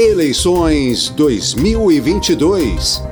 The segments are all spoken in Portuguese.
Eleições 2022.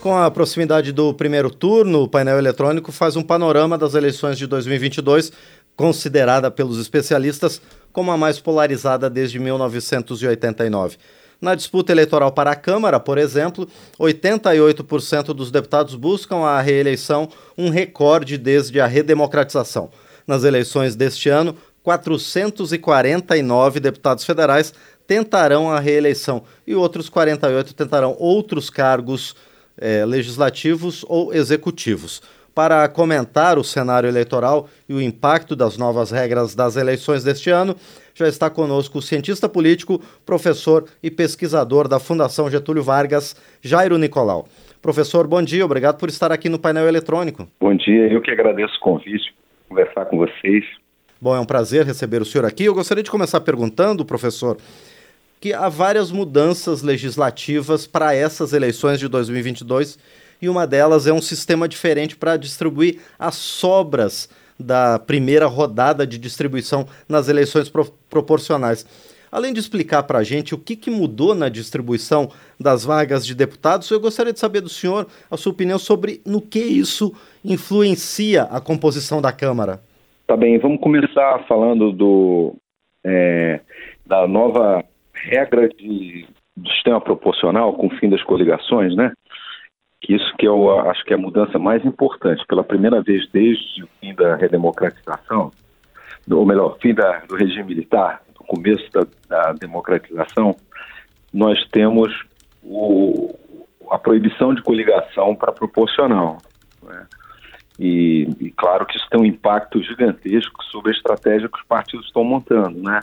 Com a proximidade do primeiro turno, o painel eletrônico faz um panorama das eleições de 2022, considerada pelos especialistas como a mais polarizada desde 1989. Na disputa eleitoral para a Câmara, por exemplo, 88% dos deputados buscam a reeleição, um recorde desde a redemocratização. Nas eleições deste ano, 449 deputados federais tentarão a reeleição e outros 48 tentarão outros cargos eh, legislativos ou executivos. Para comentar o cenário eleitoral e o impacto das novas regras das eleições deste ano, já está conosco o cientista político, professor e pesquisador da Fundação Getúlio Vargas, Jairo Nicolau. Professor, bom dia, obrigado por estar aqui no painel eletrônico. Bom dia, eu que agradeço o convite, conversar com vocês. Bom, é um prazer receber o senhor aqui. Eu gostaria de começar perguntando, professor, que há várias mudanças legislativas para essas eleições de 2022 e uma delas é um sistema diferente para distribuir as sobras da primeira rodada de distribuição nas eleições pro proporcionais. Além de explicar para a gente o que, que mudou na distribuição das vagas de deputados, eu gostaria de saber do senhor a sua opinião sobre no que isso influencia a composição da Câmara. Tá bem, vamos começar falando do, é, da nova regra de, do sistema proporcional com o fim das coligações, né? Que isso que eu acho que é a mudança mais importante. Pela primeira vez desde o fim da redemocratização, ou melhor, fim da, do regime militar, do começo da, da democratização, nós temos o, a proibição de coligação para proporcional. Né? E, e, claro que isso tem um impacto gigantesco sobre a estratégia que os partidos estão montando, né?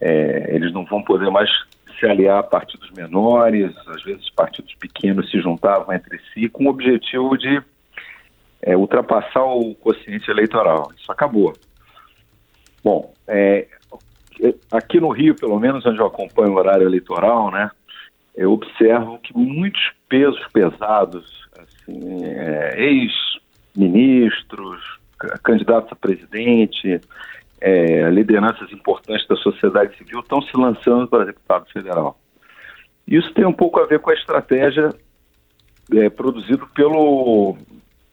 É, eles não vão poder mais se aliar a partidos menores, às vezes partidos pequenos se juntavam entre si com o objetivo de é, ultrapassar o quociente eleitoral. Isso acabou. Bom, é, aqui no Rio, pelo menos onde eu acompanho o horário eleitoral, né, eu observo que muitos pesos pesados, assim, é, ex ministros, candidatos a presidente, é, lideranças importantes da sociedade civil estão se lançando para deputado federal. Isso tem um pouco a ver com a estratégia é, produzida pelo,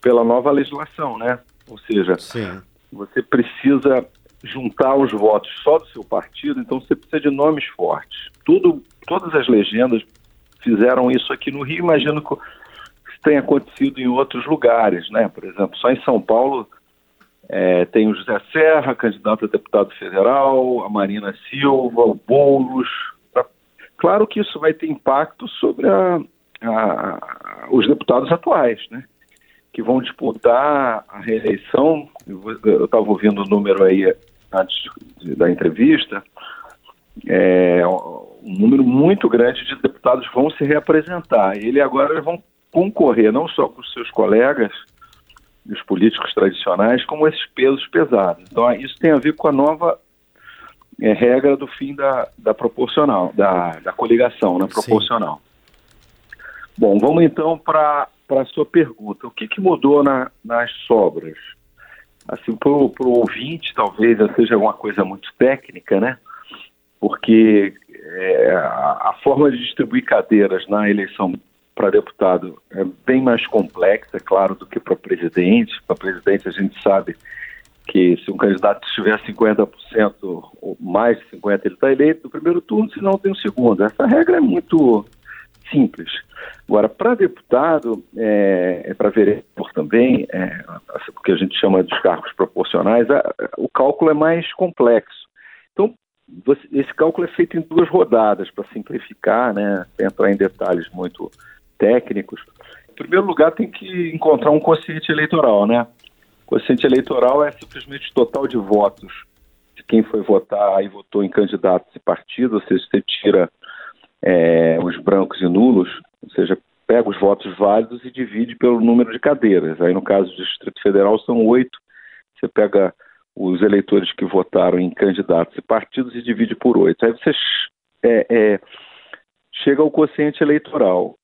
pela nova legislação, né? Ou seja, Sim. você precisa juntar os votos só do seu partido, então você precisa de nomes fortes. Tudo, todas as legendas fizeram isso aqui no Rio, imagino que tem acontecido em outros lugares, né? Por exemplo, só em São Paulo é, tem o José Serra, candidato a deputado federal, a Marina Silva, o Boulos. Tá? Claro que isso vai ter impacto sobre a, a, os deputados atuais, né? Que vão disputar a reeleição. Eu estava ouvindo o número aí antes da entrevista. É, um número muito grande de deputados vão se reapresentar. Ele agora vão concorrer não só com os seus colegas, os políticos tradicionais, como esses pesos pesados. Então, isso tem a ver com a nova é, regra do fim da, da proporcional, da, da coligação né, proporcional. Sim. Bom, vamos então para a sua pergunta. O que, que mudou na, nas sobras? Assim, para o ouvinte, talvez seja alguma coisa muito técnica, né? Porque é, a, a forma de distribuir cadeiras na eleição para deputado é bem mais complexa, é claro, do que para presidente. Para presidente, a gente sabe que se um candidato tiver 50% ou mais de 50%, ele está eleito no primeiro turno, se não tem o segundo. Essa regra é muito simples. Agora, para deputado, é, é para vereador também, é, o que a gente chama dos cargos proporcionais, a, o cálculo é mais complexo. Então, você, esse cálculo é feito em duas rodadas, para simplificar, né, sem entrar em detalhes muito técnicos, em primeiro lugar tem que encontrar um quociente eleitoral, né? Quociente eleitoral é simplesmente total de votos de quem foi votar e votou em candidatos e partidos, ou seja, você tira é, os brancos e nulos, ou seja, pega os votos válidos e divide pelo número de cadeiras. Aí, no caso do Distrito Federal, são oito. Você pega os eleitores que votaram em candidatos e partidos e divide por oito. Aí você é, é, chega ao quociente eleitoral.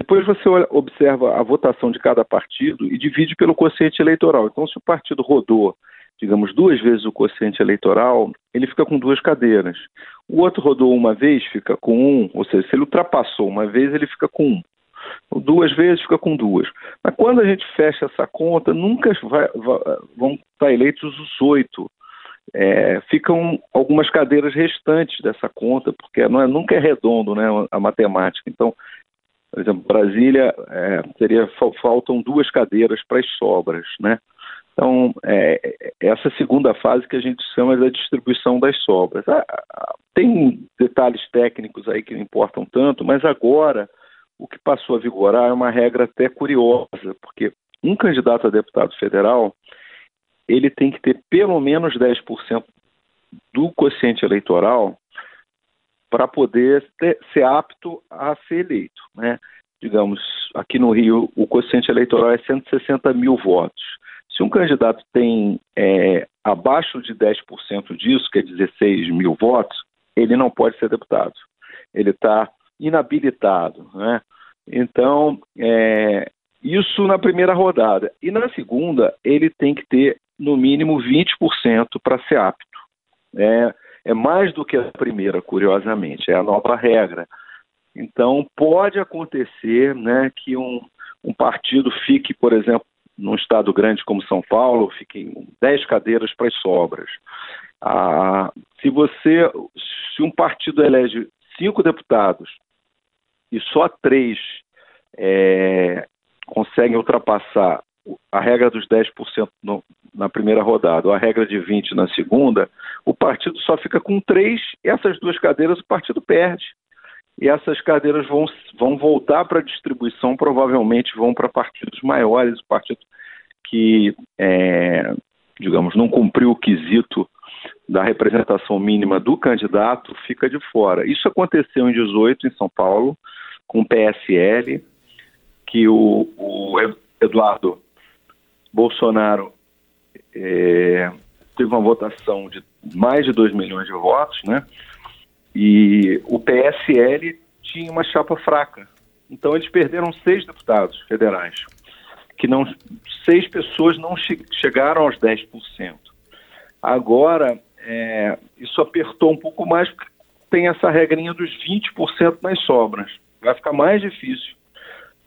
Depois você observa a votação de cada partido e divide pelo quociente eleitoral. Então, se o partido rodou digamos, duas vezes o quociente eleitoral, ele fica com duas cadeiras. O outro rodou uma vez, fica com um, ou seja, se ele ultrapassou uma vez, ele fica com um. Duas vezes fica com duas. Mas quando a gente fecha essa conta, nunca vai, vai, vão estar eleitos os oito. É, ficam algumas cadeiras restantes dessa conta, porque não é, nunca é redondo né, a matemática. Então, por exemplo, Brasília é, teria, faltam duas cadeiras para as sobras. Né? Então, é, é, essa segunda fase que a gente chama da distribuição das sobras. Ah, ah, tem detalhes técnicos aí que não importam tanto, mas agora o que passou a vigorar é uma regra até curiosa, porque um candidato a deputado federal ele tem que ter pelo menos 10% do quociente eleitoral para poder ter, ser apto a ser eleito. Né? Digamos, aqui no Rio, o quociente eleitoral é 160 mil votos. Se um candidato tem é, abaixo de 10% disso, que é 16 mil votos, ele não pode ser deputado. Ele está inabilitado. Né? Então, é, isso na primeira rodada. E na segunda, ele tem que ter no mínimo 20% para ser apto. É, é mais do que a primeira, curiosamente, é a nova regra. Então, pode acontecer né, que um, um partido fique, por exemplo, num estado grande como São Paulo, fiquem 10 cadeiras para as sobras. Ah, se você, se um partido elege cinco deputados e só três é, conseguem ultrapassar a regra dos 10% no, na primeira rodada, ou a regra de 20% na segunda, o partido só fica com três, e essas duas cadeiras o partido perde. E essas cadeiras vão, vão voltar para a distribuição, provavelmente vão para partidos maiores, o partido que, é, digamos, não cumpriu o quesito da representação mínima do candidato fica de fora. Isso aconteceu em 18 em São Paulo, com o PSL, que o, o Eduardo Bolsonaro é, teve uma votação de mais de 2 milhões de votos, né? E o PSL tinha uma chapa fraca. Então eles perderam seis deputados federais, que não seis pessoas não che chegaram aos 10%. Agora é, isso apertou um pouco mais porque tem essa regrinha dos 20% nas sobras. Vai ficar mais difícil.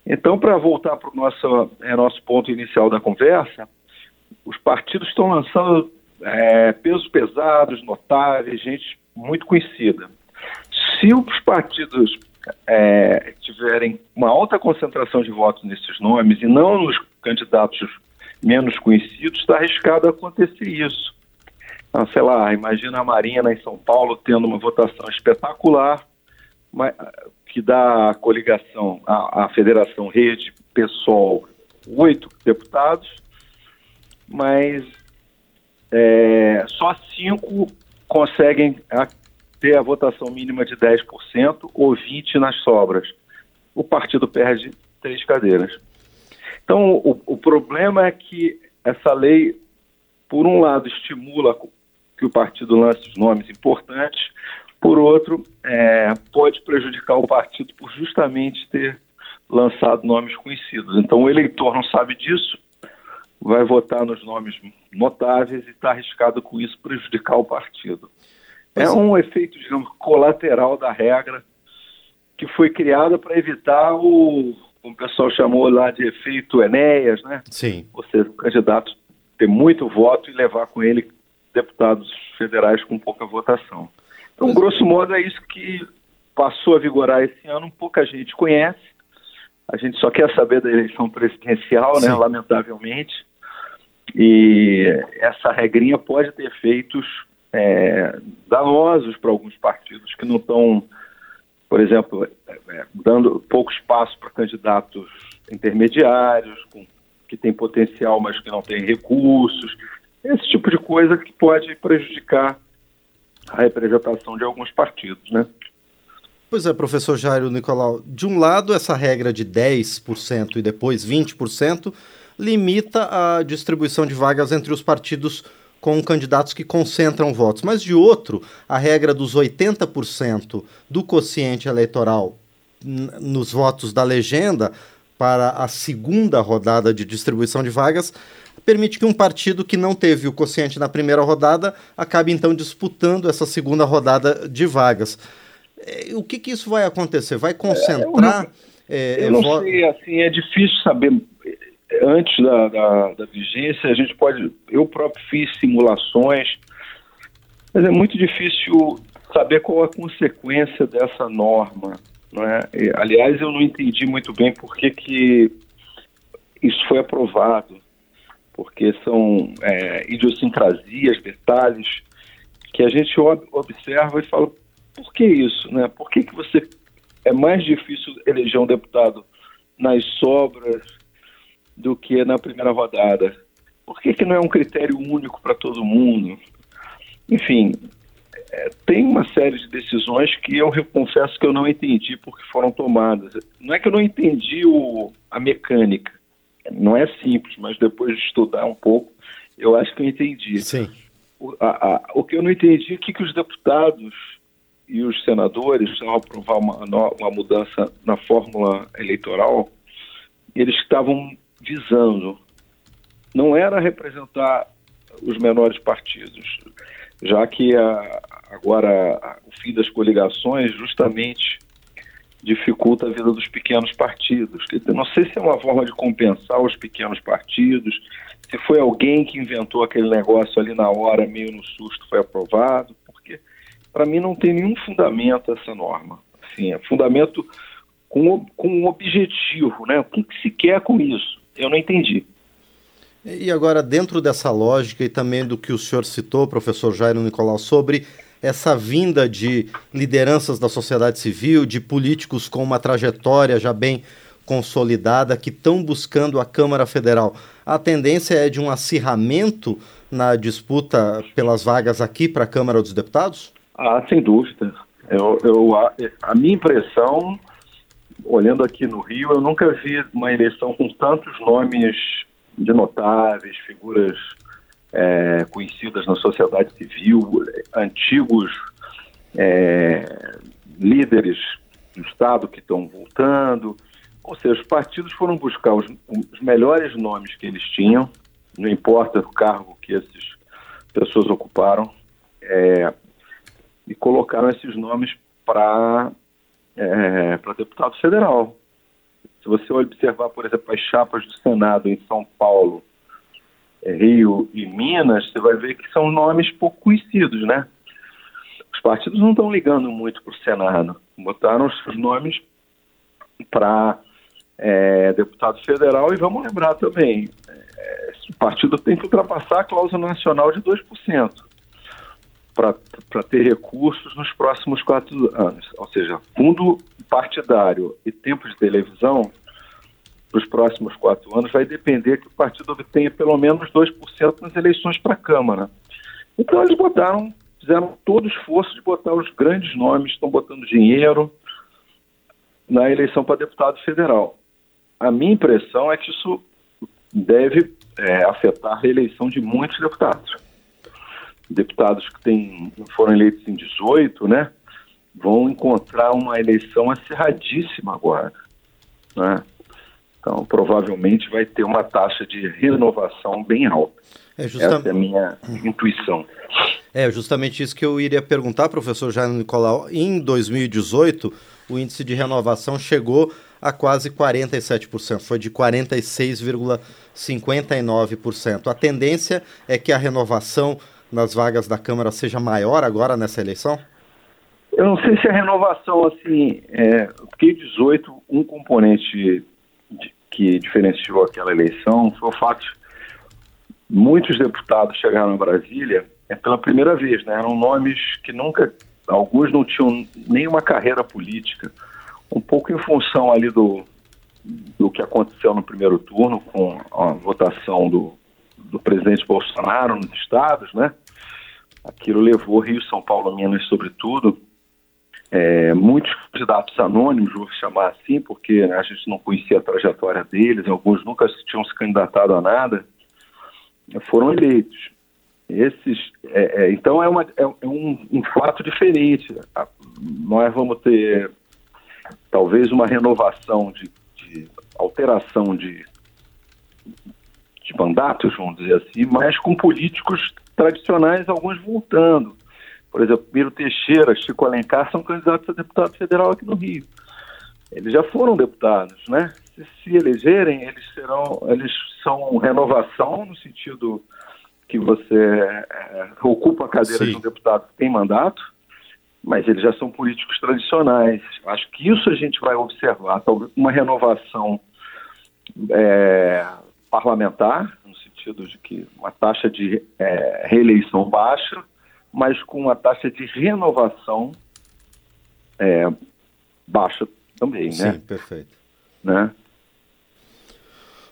Então, para voltar para o nosso, é, nosso ponto inicial da conversa, os partidos estão lançando é, pesos pesados, notáveis, gente muito conhecida. Se os partidos é, tiverem uma alta concentração de votos nesses nomes e não nos candidatos menos conhecidos, está arriscado acontecer isso. Então, sei lá, imagina a Marina em São Paulo tendo uma votação espetacular, que dá a coligação, a, a Federação Rede Pessoal, oito deputados, mas é, só cinco conseguem a, ter a votação mínima de 10% ou 20% nas sobras. O partido perde três cadeiras. Então, o, o problema é que essa lei, por um lado, estimula que o partido lance os nomes importantes, por outro, é, pode prejudicar o partido por justamente ter lançado nomes conhecidos. Então, o eleitor não sabe disso, vai votar nos nomes notáveis e está arriscado com isso prejudicar o partido. É um efeito, digamos, colateral da regra que foi criada para evitar o, como o pessoal chamou lá de efeito Enéas, né? Sim. Ou seja, o candidato ter muito voto e levar com ele deputados federais com pouca votação. Então, grosso modo, é isso que passou a vigorar esse ano, pouca gente conhece. A gente só quer saber da eleição presidencial, né, lamentavelmente. E essa regrinha pode ter efeitos é, danosos para alguns partidos que não estão, por exemplo, é, é, dando pouco espaço para candidatos intermediários, com, que têm potencial, mas que não têm recursos. Esse tipo de coisa que pode prejudicar a representação de alguns partidos, né? Pois é, professor Jairo Nicolau. De um lado, essa regra de 10% e depois 20% limita a distribuição de vagas entre os partidos com candidatos que concentram votos. Mas de outro, a regra dos 80% do quociente eleitoral nos votos da legenda para a segunda rodada de distribuição de vagas permite que um partido que não teve o quociente na primeira rodada acabe então disputando essa segunda rodada de vagas. É, o que, que isso vai acontecer? Vai concentrar? É, eu não, é, eu não sei, assim, é difícil saber. Antes da, da, da vigência, a gente pode. Eu próprio fiz simulações, mas é muito difícil saber qual a consequência dessa norma. Não é? E, aliás, eu não entendi muito bem por que, que isso foi aprovado, porque são é, idiosincrasias, detalhes que a gente observa e fala, por que isso? Né? Por que, que você é mais difícil eleger um deputado nas sobras do que na primeira rodada? Por que, que não é um critério único para todo mundo? Enfim, é, tem uma série de decisões que eu confesso que eu não entendi porque foram tomadas. Não é que eu não entendi o, a mecânica, não é simples, mas depois de estudar um pouco, eu acho que eu entendi. Sim. O, a, a, o que eu não entendi é que, que os deputados e os senadores, ao aprovar uma, uma mudança na fórmula eleitoral, eles estavam visando. Não era representar os menores partidos, já que a, agora o fim das coligações justamente dificulta a vida dos pequenos partidos. Não sei se é uma forma de compensar os pequenos partidos, se foi alguém que inventou aquele negócio ali na hora, meio no susto, foi aprovado, porque para mim não tem nenhum fundamento essa norma. Assim, é fundamento com, com um objetivo, né? O que, que se quer com isso? Eu não entendi. E agora, dentro dessa lógica e também do que o senhor citou, professor Jairo Nicolau, sobre essa vinda de lideranças da sociedade civil, de políticos com uma trajetória já bem consolidada que estão buscando a Câmara Federal. A tendência é de um acirramento na disputa pelas vagas aqui para a Câmara dos Deputados? Ah, sem dúvida. Eu, eu, a, a minha impressão, olhando aqui no Rio, eu nunca vi uma eleição com tantos nomes de notáveis, figuras é, conhecidas na sociedade civil, antigos é, líderes do Estado que estão voltando. Ou seja, os partidos foram buscar os, os, melhores nomes que eles tinham, não importa o cargo que essas pessoas ocuparam, é, e colocaram esses nomes para é, deputado federal. Se você observar, por exemplo, as chapas do Senado em São Paulo, Rio e Minas, você vai ver que são nomes pouco conhecidos, né? Os partidos não estão ligando muito para o Senado. Botaram os nomes para é, deputado federal e vamos lembrar também, é, o partido tem que ultrapassar a cláusula nacional de 2% para ter recursos nos próximos quatro anos. Ou seja, fundo partidário e tempo de televisão para os próximos quatro anos vai depender que o partido obtenha pelo menos 2% nas eleições para a Câmara. Então eles botaram, fizeram todo o esforço de botar os grandes nomes, estão botando dinheiro na eleição para deputado federal. A minha impressão é que isso deve é, afetar a reeleição de muitos deputados. Deputados que têm, foram eleitos em 18, né, vão encontrar uma eleição acirradíssima agora. Né? Então, provavelmente vai ter uma taxa de renovação bem alta. É justamente... Essa é a minha intuição. É justamente isso que eu iria perguntar, professor Jair Nicolau. Em 2018, o índice de renovação chegou a quase 47%, foi de 46,59%. A tendência é que a renovação nas vagas da Câmara seja maior agora nessa eleição? Eu não sei se a renovação, assim, é, porque 18, um componente que diferenciou aquela eleição foi o fato de muitos deputados chegaram a Brasília é pela primeira vez, né? Eram nomes que nunca, alguns não tinham nenhuma carreira política, um pouco em função ali do, do que aconteceu no primeiro turno com a votação do, do presidente Bolsonaro nos estados, né? Aquilo levou Rio, São Paulo, Minas, sobretudo, é, muitos candidatos anônimos, vou chamar assim, porque né, a gente não conhecia a trajetória deles, alguns nunca tinham se candidatado a nada, foram eleitos. Esses, é, é, então é, uma, é, é um, um, fato diferente. Nós vamos ter talvez uma renovação de, de alteração de, de mandatos, vamos dizer assim, mas com políticos tradicionais, alguns voltando. Por exemplo, Miro Teixeira, Chico Alencar são candidatos a deputado federal aqui no Rio. Eles já foram deputados, né? Se, se elegerem, eles serão, eles são renovação no sentido que você é, ocupa a cadeira Sim. de um deputado que tem mandato, mas eles já são políticos tradicionais. Acho que isso a gente vai observar, talvez uma renovação é, parlamentar, sentido de que uma taxa de é, reeleição baixa, mas com uma taxa de renovação é, baixa também, Sim, né? Sim, perfeito. Né?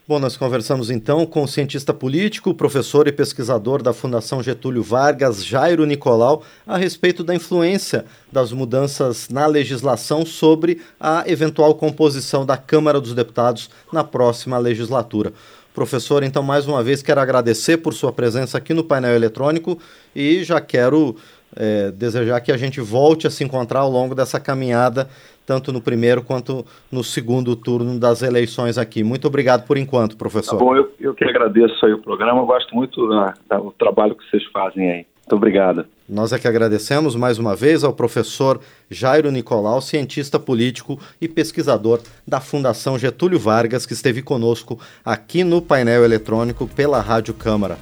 Bom, nós conversamos então com o cientista político, professor e pesquisador da Fundação Getúlio Vargas, Jairo Nicolau, a respeito da influência das mudanças na legislação sobre a eventual composição da Câmara dos Deputados na próxima legislatura. Professor, então, mais uma vez quero agradecer por sua presença aqui no painel eletrônico e já quero é, desejar que a gente volte a se encontrar ao longo dessa caminhada, tanto no primeiro quanto no segundo turno das eleições aqui. Muito obrigado por enquanto, professor. Tá bom, eu, eu que agradeço aí o programa, eu gosto muito do trabalho que vocês fazem aí. Muito obrigado. Nós é que agradecemos mais uma vez ao professor Jairo Nicolau, cientista político e pesquisador da Fundação Getúlio Vargas, que esteve conosco aqui no painel eletrônico pela Rádio Câmara.